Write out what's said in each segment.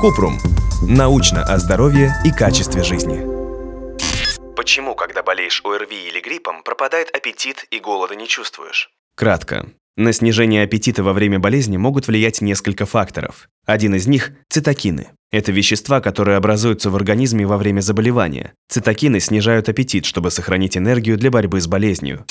Купрум. Научно о здоровье и качестве жизни. Почему, когда болеешь ОРВИ или гриппом, пропадает аппетит и голода не чувствуешь? Кратко. На снижение аппетита во время болезни могут влиять несколько факторов. Один из них – цитокины. Это вещества, которые образуются в организме во время заболевания. Цитокины снижают аппетит, чтобы сохранить энергию для борьбы с болезнью.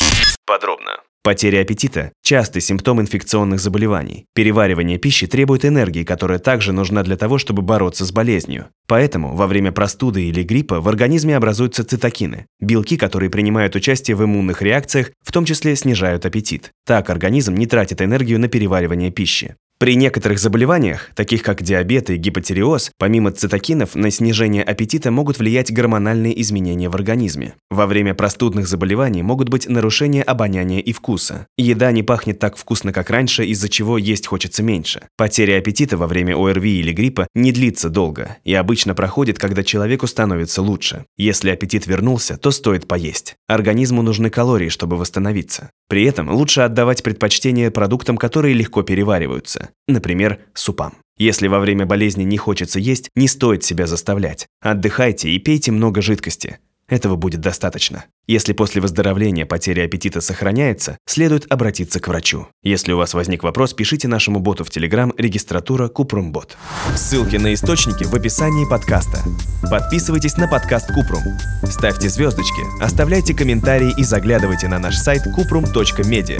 Потеря аппетита – частый симптом инфекционных заболеваний. Переваривание пищи требует энергии, которая также нужна для того, чтобы бороться с болезнью. Поэтому во время простуды или гриппа в организме образуются цитокины – белки, которые принимают участие в иммунных реакциях, в том числе снижают аппетит. Так организм не тратит энергию на переваривание пищи. При некоторых заболеваниях, таких как диабет и гипотиреоз, помимо цитокинов на снижение аппетита могут влиять гормональные изменения в организме. Во время простудных заболеваний могут быть нарушения обоняния и вкуса. Еда не пахнет так вкусно, как раньше, из-за чего есть хочется меньше. Потеря аппетита во время ОРВИ или гриппа не длится долго и обычно проходит, когда человеку становится лучше. Если аппетит вернулся, то стоит поесть. Организму нужны калории, чтобы восстановиться. При этом лучше отдавать предпочтение продуктам, которые легко перевариваются, например, супам. Если во время болезни не хочется есть, не стоит себя заставлять. Отдыхайте и пейте много жидкости. Этого будет достаточно. Если после выздоровления потеря аппетита сохраняется, следует обратиться к врачу. Если у вас возник вопрос, пишите нашему боту в Telegram регистратура Купрумбот. Ссылки на источники в описании подкаста. Подписывайтесь на подкаст Купрум. Ставьте звездочки, оставляйте комментарии и заглядывайте на наш сайт kuprum.media.